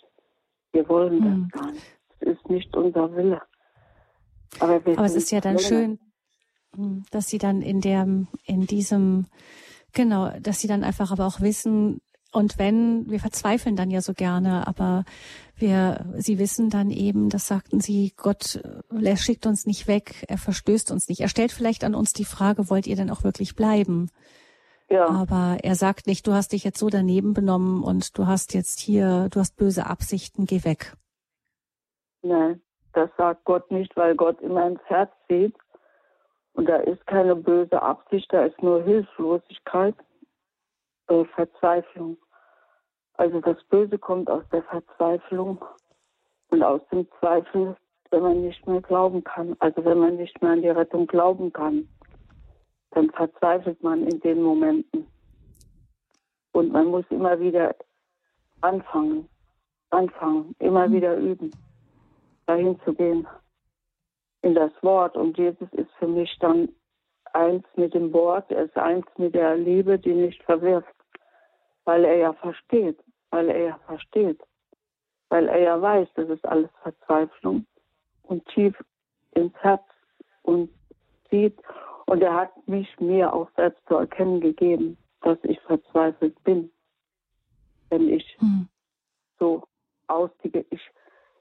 Speaker 4: Wir wollen hm. das gar nicht. Es ist nicht unser Wille.
Speaker 1: Aber, aber es ist ja dann schön, hm, dass sie dann in der, in diesem, genau, dass sie dann einfach aber auch wissen, und wenn, wir verzweifeln dann ja so gerne, aber wir, sie wissen dann eben, das sagten sie, Gott, er schickt uns nicht weg, er verstößt uns nicht. Er stellt vielleicht an uns die Frage, wollt ihr denn auch wirklich bleiben? Ja. Aber er sagt nicht, du hast dich jetzt so daneben benommen und du hast jetzt hier, du hast böse Absichten, geh weg.
Speaker 4: Nein, das sagt Gott nicht, weil Gott immer ins Herz sieht. Und da ist keine böse Absicht, da ist nur Hilflosigkeit, äh, Verzweiflung. Also das Böse kommt aus der Verzweiflung und aus dem Zweifel, wenn man nicht mehr glauben kann. Also wenn man nicht mehr an die Rettung glauben kann, dann verzweifelt man in den Momenten. Und man muss immer wieder anfangen, anfangen, immer mhm. wieder üben, dahin zu gehen, in das Wort. Und Jesus ist für mich dann eins mit dem Wort, er ist eins mit der Liebe, die nicht verwirft, weil er ja versteht, weil er ja versteht, weil er ja weiß, das ist alles Verzweiflung und tief ins Herz und sieht. Und er hat mich mir auch selbst zu erkennen gegeben, dass ich verzweifelt bin, wenn ich hm. so austige. Ich,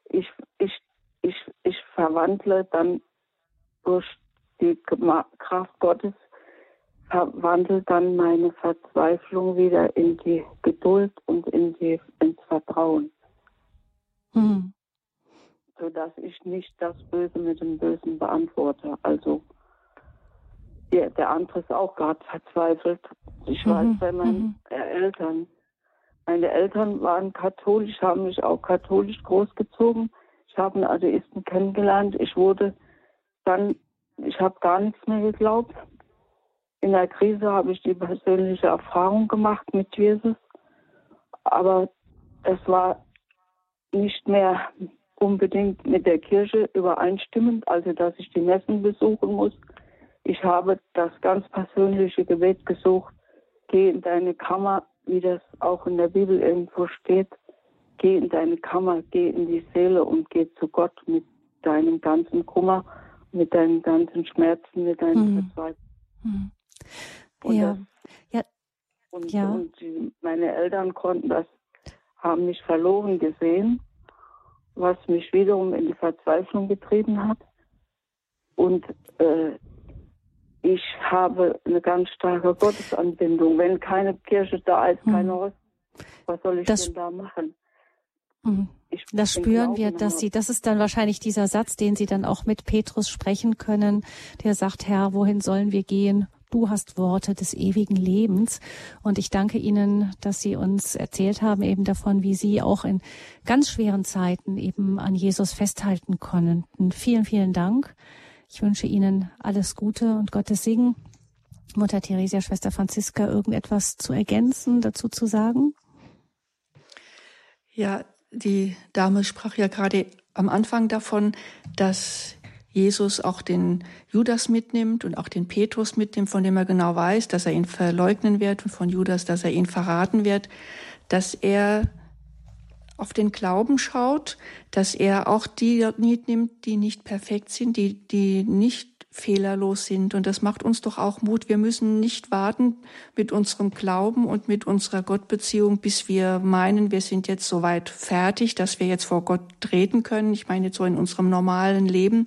Speaker 4: ich, ich, ich, ich verwandle dann durch die Kraft Gottes, verwandelt dann meine Verzweiflung wieder in die Geduld und in die, ins Vertrauen. Hm. Sodass ich nicht das Böse mit dem Bösen beantworte. Also der, der andere ist auch gerade verzweifelt. Ich mhm. weiß bei meinen mhm. Eltern. Meine Eltern waren katholisch, haben mich auch katholisch großgezogen. Ich habe einen Atheisten kennengelernt. Ich wurde dann, ich habe gar nichts mehr geglaubt. In der Krise habe ich die persönliche Erfahrung gemacht mit Jesus. Aber es war nicht mehr unbedingt mit der Kirche übereinstimmend, also dass ich die Messen besuchen muss. Ich habe das ganz persönliche Gebet gesucht. Geh in deine Kammer, wie das auch in der Bibel irgendwo steht. Geh in deine Kammer, geh in die Seele und geh zu Gott mit deinem ganzen Kummer, mit deinen ganzen Schmerzen, mit deinen hm. Verzweifelungen. Hm. Ja. ja. Und, ja. und meine Eltern konnten das, haben mich verloren gesehen, was mich wiederum in die Verzweiflung getrieben hat. Und äh, ich habe eine ganz starke Gottesanbindung. Wenn keine Kirche da ist, hm. keine Host, was soll ich das, denn da machen?
Speaker 1: Hm. Das spüren wir, dass Sie, das ist dann wahrscheinlich dieser Satz, den Sie dann auch mit Petrus sprechen können, der sagt, Herr, wohin sollen wir gehen? Du hast Worte des ewigen Lebens. Und ich danke Ihnen, dass Sie uns erzählt haben eben davon, wie Sie auch in ganz schweren Zeiten eben an Jesus festhalten konnten. Vielen, vielen Dank. Ich wünsche Ihnen alles Gute und Gottes Segen. Mutter Theresia, Schwester Franziska, irgendetwas zu ergänzen, dazu zu sagen?
Speaker 2: Ja, die Dame sprach ja gerade am Anfang davon, dass Jesus auch den Judas mitnimmt und auch den Petrus mitnimmt, von dem er genau weiß, dass er ihn verleugnen wird und von Judas, dass er ihn verraten wird, dass er auf den Glauben schaut, dass er auch die mitnimmt, die nicht perfekt sind, die, die nicht fehlerlos sind. Und das macht uns doch auch Mut. Wir müssen nicht warten mit unserem Glauben und mit unserer Gottbeziehung, bis wir meinen, wir sind jetzt soweit fertig, dass wir jetzt vor Gott treten können. Ich meine jetzt so in unserem normalen Leben.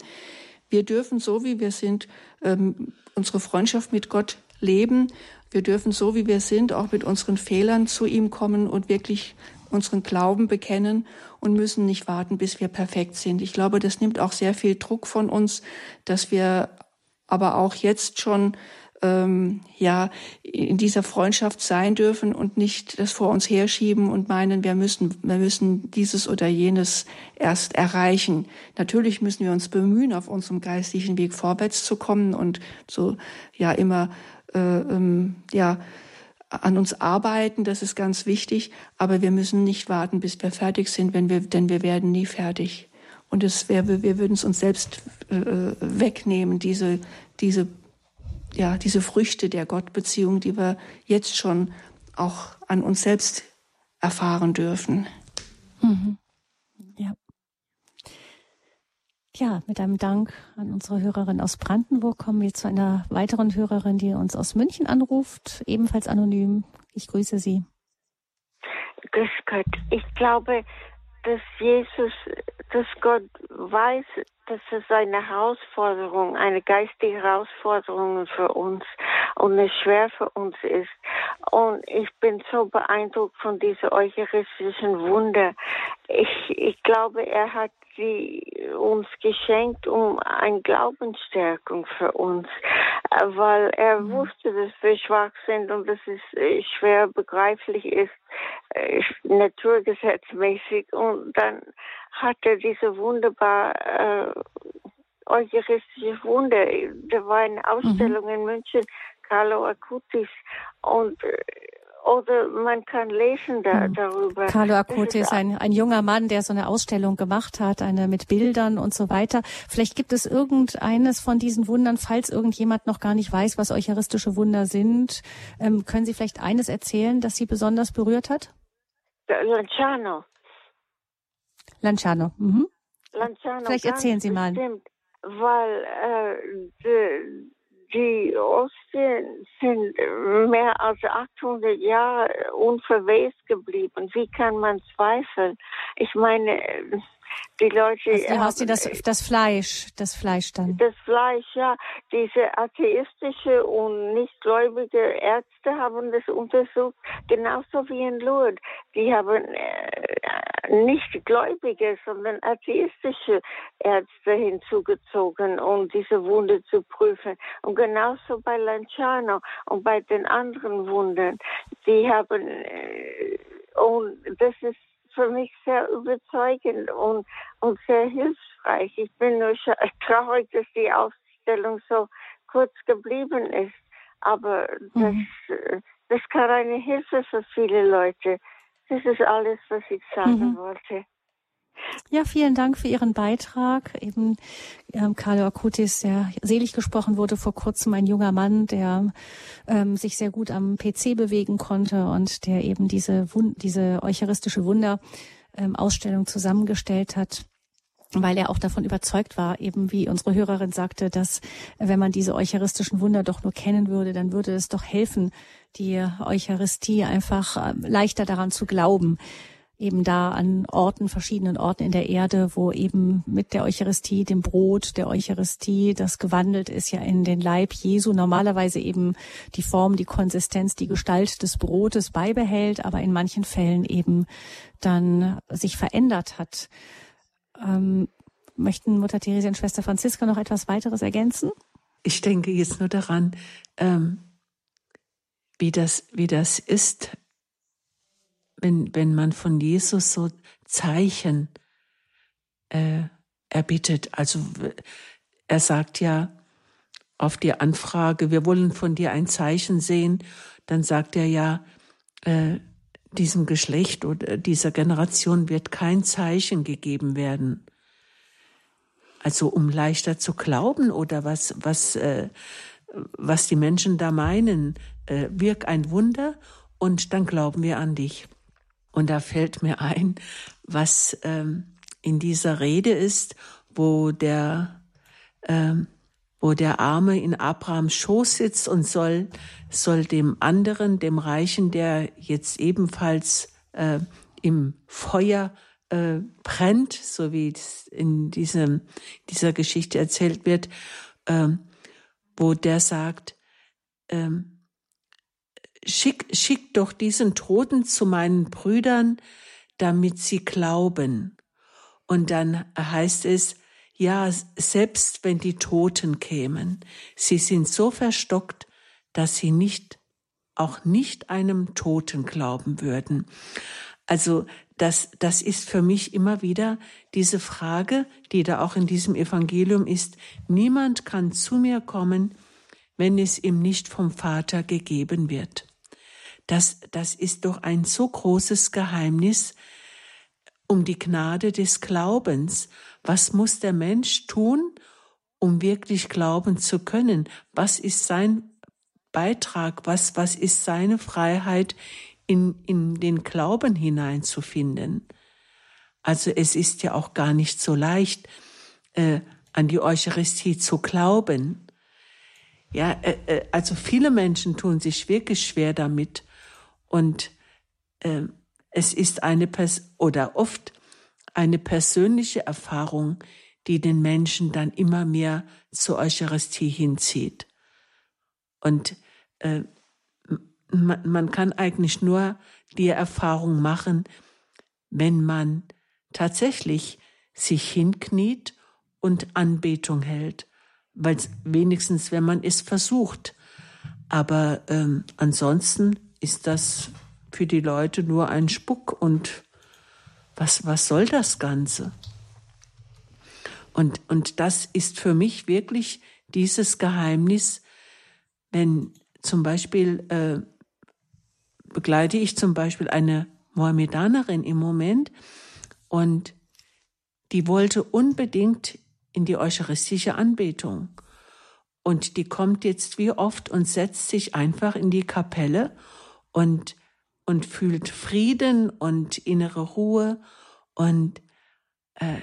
Speaker 2: Wir dürfen so, wie wir sind, ähm, unsere Freundschaft mit Gott leben. Wir dürfen so, wie wir sind, auch mit unseren Fehlern zu ihm kommen und wirklich unseren Glauben bekennen und müssen nicht warten, bis wir perfekt sind. Ich glaube, das nimmt auch sehr viel Druck von uns, dass wir aber auch jetzt schon ähm, ja in dieser Freundschaft sein dürfen und nicht das vor uns herschieben und meinen, wir müssen wir müssen dieses oder jenes erst erreichen. Natürlich müssen wir uns bemühen, auf unserem geistlichen Weg vorwärts zu kommen und so ja immer äh, ähm, ja an uns arbeiten, das ist ganz wichtig, aber wir müssen nicht warten, bis wir fertig sind, wenn wir, denn wir werden nie fertig. Und es wäre, wir würden es uns selbst äh, wegnehmen, diese, diese, ja, diese Früchte der Gottbeziehung, die wir jetzt schon auch an uns selbst erfahren dürfen. Mhm.
Speaker 1: Ja, mit einem Dank an unsere Hörerin aus Brandenburg kommen wir zu einer weiteren Hörerin, die uns aus München anruft, ebenfalls anonym. Ich grüße Sie.
Speaker 5: Grüß Gott. Ich glaube, dass Jesus, dass Gott weiß, dass es eine Herausforderung, eine geistige Herausforderung für uns und es schwer für uns ist. Und ich bin so beeindruckt von dieser eucharistischen Wunder. Ich, ich glaube, er hat sie uns geschenkt um eine Glaubensstärkung für uns. weil er mhm. wusste, dass wir schwach sind und dass es äh, schwer begreiflich ist, äh, naturgesetzmäßig. Und dann hat er diese wunderbar äh, eucharistische Wunder. Da war eine Ausstellung mhm. in München, Carlo Acutis, und äh, oder man kann lesen da, hm. darüber.
Speaker 1: Carlo Acuti ist ein, ein junger Mann, der so eine Ausstellung gemacht hat, eine mit Bildern und so weiter. Vielleicht gibt es irgendeines von diesen Wundern, falls irgendjemand noch gar nicht weiß, was eucharistische Wunder sind. Ähm, können Sie vielleicht eines erzählen, das Sie besonders berührt hat?
Speaker 5: Lanciano.
Speaker 1: Lanciano. Mhm.
Speaker 5: Lanciano.
Speaker 1: Vielleicht erzählen Sie mal.
Speaker 5: Bestimmt, weil äh, de, die Ostien sind mehr als 800 Jahre unverwest geblieben. Wie kann man zweifeln? Ich meine, die Leute.
Speaker 1: Also die hast du das, das Fleisch, das Fleisch dann.
Speaker 5: Das Fleisch, ja. Diese atheistische und nichtgläubige Ärzte haben das untersucht, genauso wie in Lourdes. Die haben äh, nicht gläubige, sondern atheistische Ärzte hinzugezogen, um diese Wunde zu prüfen. Und genauso bei Lanciano und bei den anderen Wunden. Die haben, äh, und das ist für mich sehr überzeugend und, und sehr hilfreich. Ich bin nur traurig, dass die Ausstellung so kurz geblieben ist. Aber das, mhm. das kann eine Hilfe für viele Leute. Das ist alles, was ich sagen mhm. wollte.
Speaker 1: Ja, vielen Dank für Ihren Beitrag. Eben ähm, Carlo Acutis, der selig gesprochen wurde vor kurzem, ein junger Mann, der ähm, sich sehr gut am PC bewegen konnte und der eben diese, diese eucharistische Wunder-Ausstellung ähm, zusammengestellt hat weil er auch davon überzeugt war, eben wie unsere Hörerin sagte, dass wenn man diese eucharistischen Wunder doch nur kennen würde, dann würde es doch helfen, die Eucharistie einfach äh, leichter daran zu glauben eben da an Orten, verschiedenen Orten in der Erde, wo eben mit der Eucharistie, dem Brot der Eucharistie, das gewandelt ist ja in den Leib Jesu, normalerweise eben die Form, die Konsistenz, die Gestalt des Brotes beibehält, aber in manchen Fällen eben dann sich verändert hat. Ähm, möchten Mutter Theresia und Schwester Franziska noch etwas weiteres ergänzen?
Speaker 3: Ich denke jetzt nur daran, ähm, wie das, wie das ist, wenn, wenn man von Jesus so Zeichen äh, erbittet. Also er sagt ja auf die Anfrage, wir wollen von dir ein Zeichen sehen, dann sagt er ja, äh, diesem Geschlecht oder dieser Generation wird kein Zeichen gegeben werden. Also um leichter zu glauben oder was, was, äh, was die Menschen da meinen, äh, wirk ein Wunder und dann glauben wir an dich. Und da fällt mir ein, was ähm, in dieser Rede ist, wo der, ähm, wo der Arme in Abrahams Schoß sitzt und soll, soll dem anderen, dem Reichen, der jetzt ebenfalls äh, im Feuer äh, brennt, so wie es in diesem, dieser Geschichte erzählt wird, äh, wo der sagt, ähm, schick, schick doch diesen Toten zu meinen Brüdern, damit sie glauben. Und dann heißt es, ja, selbst wenn die Toten kämen, sie sind so verstockt, dass sie nicht, auch nicht einem Toten glauben würden. Also das, das ist für mich immer wieder diese Frage, die da auch in diesem Evangelium ist. Niemand kann zu mir kommen, wenn es ihm nicht vom Vater gegeben wird. Das, das ist doch ein so großes Geheimnis um die Gnade des Glaubens. Was muss der Mensch tun, um wirklich glauben zu können? Was ist sein Beitrag? Was, was ist seine Freiheit, in, in den Glauben hineinzufinden? Also es ist ja auch gar nicht so leicht, äh, an die Eucharistie zu glauben. Ja, äh, äh, also viele Menschen tun sich wirklich schwer damit. Und äh, es ist eine Pers oder oft eine persönliche Erfahrung, die den Menschen dann immer mehr zur Eucharistie hinzieht. Und äh, man, man kann eigentlich nur die Erfahrung machen, wenn man tatsächlich sich hinkniet und Anbetung hält. weil wenigstens, wenn man es versucht. Aber ähm, ansonsten ist das für die Leute nur ein Spuck und was, was soll das Ganze? Und, und das ist für mich wirklich dieses Geheimnis, wenn zum Beispiel äh, begleite ich zum Beispiel eine Mohammedanerin im Moment und die wollte unbedingt in die eucharistische Anbetung. Und die kommt jetzt wie oft und setzt sich einfach in die Kapelle und, und fühlt Frieden und innere Ruhe und äh,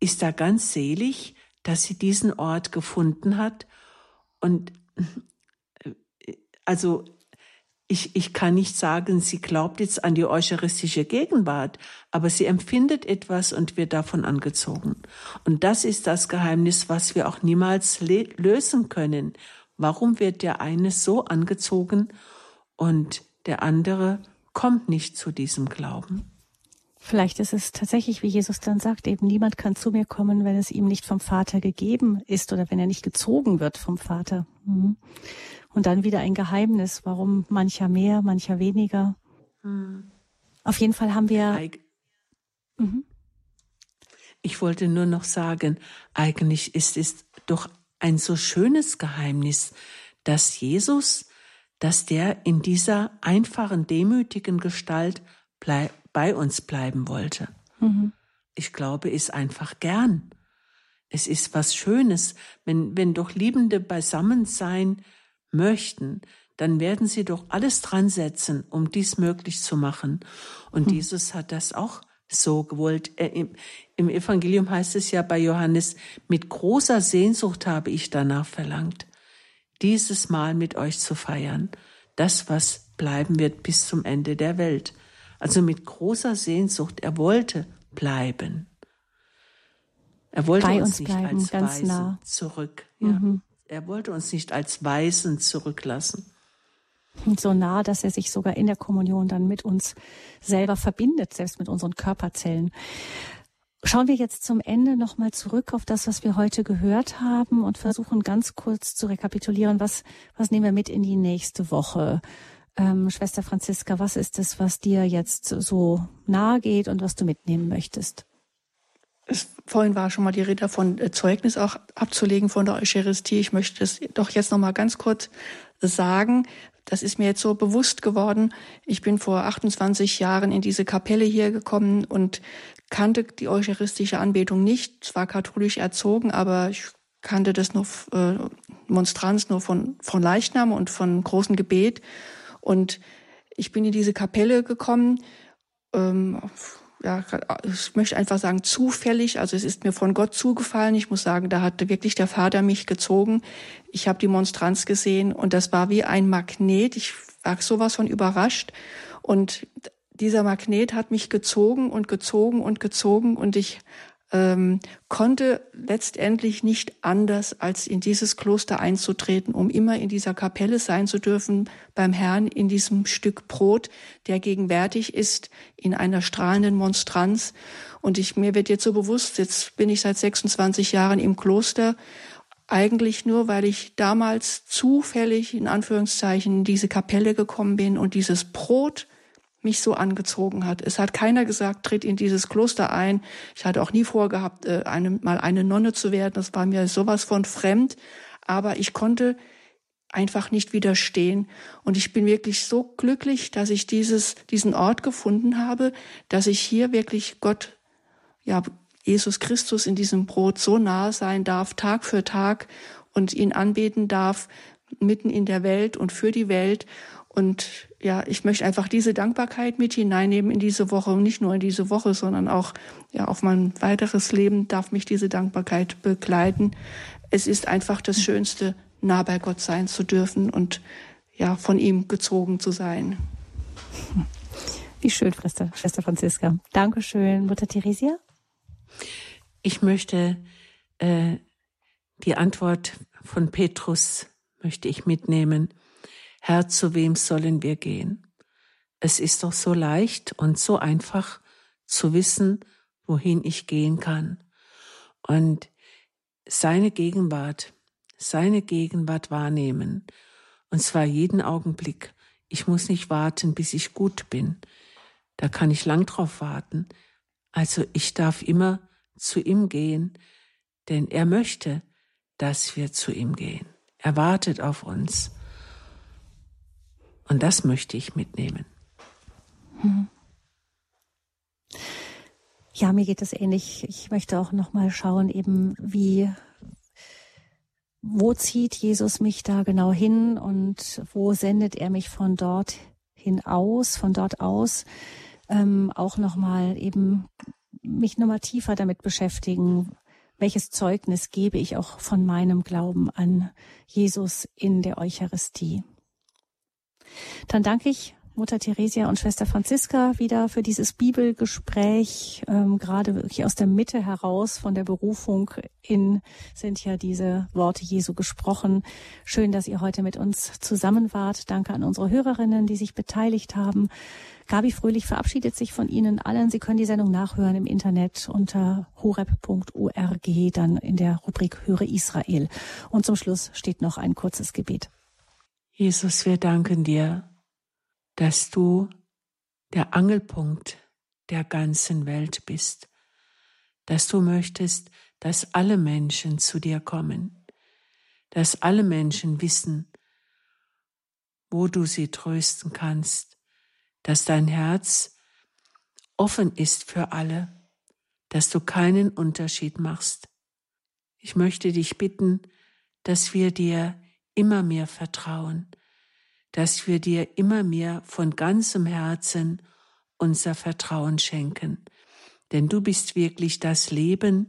Speaker 3: ist da ganz selig, dass sie diesen Ort gefunden hat. Und äh, also ich, ich kann nicht sagen, sie glaubt jetzt an die eucharistische Gegenwart, aber sie empfindet etwas und wird davon angezogen. Und das ist das Geheimnis, was wir auch niemals lösen können. Warum wird der eine so angezogen und der andere kommt nicht zu diesem Glauben?
Speaker 1: Vielleicht ist es tatsächlich, wie Jesus dann sagt, eben niemand kann zu mir kommen, wenn es ihm nicht vom Vater gegeben ist oder wenn er nicht gezogen wird vom Vater. Mhm. Und dann wieder ein Geheimnis, warum mancher mehr, mancher weniger. Mhm. Auf jeden Fall haben wir.
Speaker 3: Mhm. Ich wollte nur noch sagen, eigentlich ist es doch ein so schönes Geheimnis, dass Jesus, dass der in dieser einfachen, demütigen Gestalt bei uns bleiben wollte. Mhm. Ich glaube, ist einfach gern. Es ist was Schönes, wenn, wenn doch Liebende beisammen sein möchten, dann werden sie doch alles dran setzen, um dies möglich zu machen. Und hm. Jesus hat das auch so gewollt. Im, Im Evangelium heißt es ja bei Johannes, mit großer Sehnsucht habe ich danach verlangt, dieses Mal mit euch zu feiern, das, was bleiben wird bis zum Ende der Welt. Also mit großer Sehnsucht, er wollte bleiben. Er wollte
Speaker 1: Bei
Speaker 3: uns, uns nicht
Speaker 1: bleiben,
Speaker 3: als
Speaker 1: ganz
Speaker 3: Weisen
Speaker 1: nah.
Speaker 3: zurück. Ja. Mhm. Er wollte uns nicht als Weisen zurücklassen.
Speaker 1: So nah, dass er sich sogar in der Kommunion dann mit uns selber verbindet, selbst mit unseren Körperzellen. Schauen wir jetzt zum Ende nochmal zurück auf das, was wir heute gehört haben und versuchen ganz kurz zu rekapitulieren, was, was nehmen wir mit in die nächste Woche. Ähm, Schwester Franziska, was ist es, was dir jetzt so nahe geht und was du mitnehmen möchtest?
Speaker 2: Es, vorhin war schon mal die Rede davon, äh, Zeugnis auch abzulegen von der Eucharistie. Ich möchte es doch jetzt noch mal ganz kurz sagen. Das ist mir jetzt so bewusst geworden. Ich bin vor 28 Jahren in diese Kapelle hier gekommen und kannte die eucharistische Anbetung nicht. Zwar katholisch erzogen, aber ich kannte das nur äh, Monstranz nur von von Leichnam und von großem Gebet. Und ich bin in diese Kapelle gekommen. Ähm, ja, ich möchte einfach sagen, zufällig. Also es ist mir von Gott zugefallen. Ich muss sagen, da hatte wirklich der Vater mich gezogen. Ich habe die Monstranz gesehen und das war wie ein Magnet. Ich war sowas von überrascht. Und dieser Magnet hat mich gezogen und gezogen und gezogen und ich ähm, konnte letztendlich nicht anders, als in dieses Kloster einzutreten, um immer in dieser Kapelle sein zu dürfen, beim Herrn in diesem Stück Brot, der gegenwärtig ist in einer strahlenden Monstranz. Und ich, mir wird jetzt so bewusst, jetzt bin ich seit 26 Jahren im Kloster, eigentlich nur, weil ich damals zufällig in Anführungszeichen in diese Kapelle gekommen bin und dieses Brot mich so angezogen hat. Es hat keiner gesagt, tritt in dieses Kloster ein. Ich hatte auch nie vorgehabt, äh, eine, mal eine Nonne zu werden. Das war mir sowas von fremd. Aber ich konnte einfach nicht widerstehen. Und ich bin wirklich so glücklich, dass ich dieses, diesen Ort gefunden habe, dass ich hier wirklich Gott, ja, Jesus Christus in diesem Brot so nahe sein darf, Tag für Tag und ihn anbeten darf, mitten in der Welt und für die Welt. Und ja, ich möchte einfach diese Dankbarkeit mit hineinnehmen in diese Woche und nicht nur in diese Woche, sondern auch ja auf mein weiteres Leben darf mich diese Dankbarkeit begleiten. Es ist einfach das Schönste, nah bei Gott sein zu dürfen und ja von ihm gezogen zu sein.
Speaker 1: Wie schön, Schwester, Schwester Franziska. Dankeschön, Mutter Theresia.
Speaker 3: Ich möchte äh, die Antwort von Petrus möchte ich mitnehmen. Herr, zu wem sollen wir gehen? Es ist doch so leicht und so einfach zu wissen, wohin ich gehen kann. Und seine Gegenwart seine Gegenwart wahrnehmen, und zwar jeden Augenblick. Ich muss nicht warten, bis ich gut bin. Da kann ich lang drauf warten. Also ich darf immer zu ihm gehen, denn er möchte, dass wir zu ihm gehen. Er wartet auf uns. Und das möchte ich mitnehmen. Hm.
Speaker 1: Ja, mir geht es ähnlich. Ich möchte auch noch mal schauen, eben wie wo zieht Jesus mich da genau hin und wo sendet er mich von dort hinaus, von dort aus, ähm, auch nochmal eben mich nochmal tiefer damit beschäftigen, welches Zeugnis gebe ich auch von meinem Glauben an Jesus in der Eucharistie. Dann danke ich Mutter Theresia und Schwester Franziska wieder für dieses Bibelgespräch. Ähm, gerade wirklich aus der Mitte heraus von der Berufung in sind ja diese Worte Jesu gesprochen. Schön, dass ihr heute mit uns zusammen wart. Danke an unsere Hörerinnen, die sich beteiligt haben. Gabi Fröhlich verabschiedet sich von Ihnen allen. Sie können die Sendung nachhören im Internet unter horeb.org, dann in der Rubrik Höre Israel. Und zum Schluss steht noch ein kurzes Gebet.
Speaker 3: Jesus, wir danken dir dass du der Angelpunkt der ganzen Welt bist, dass du möchtest, dass alle Menschen zu dir kommen, dass alle Menschen wissen, wo du sie trösten kannst, dass dein Herz offen ist für alle, dass du keinen Unterschied machst. Ich möchte dich bitten, dass wir dir immer mehr vertrauen, dass wir dir immer mehr von ganzem Herzen unser Vertrauen schenken. Denn du bist wirklich das Leben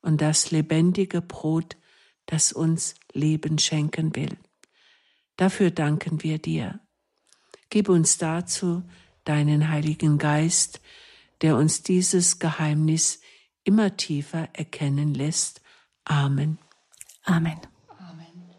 Speaker 3: und das lebendige Brot, das uns Leben schenken will. Dafür danken wir dir. Gib uns dazu deinen Heiligen Geist, der uns dieses Geheimnis immer tiefer erkennen lässt. Amen.
Speaker 1: Amen.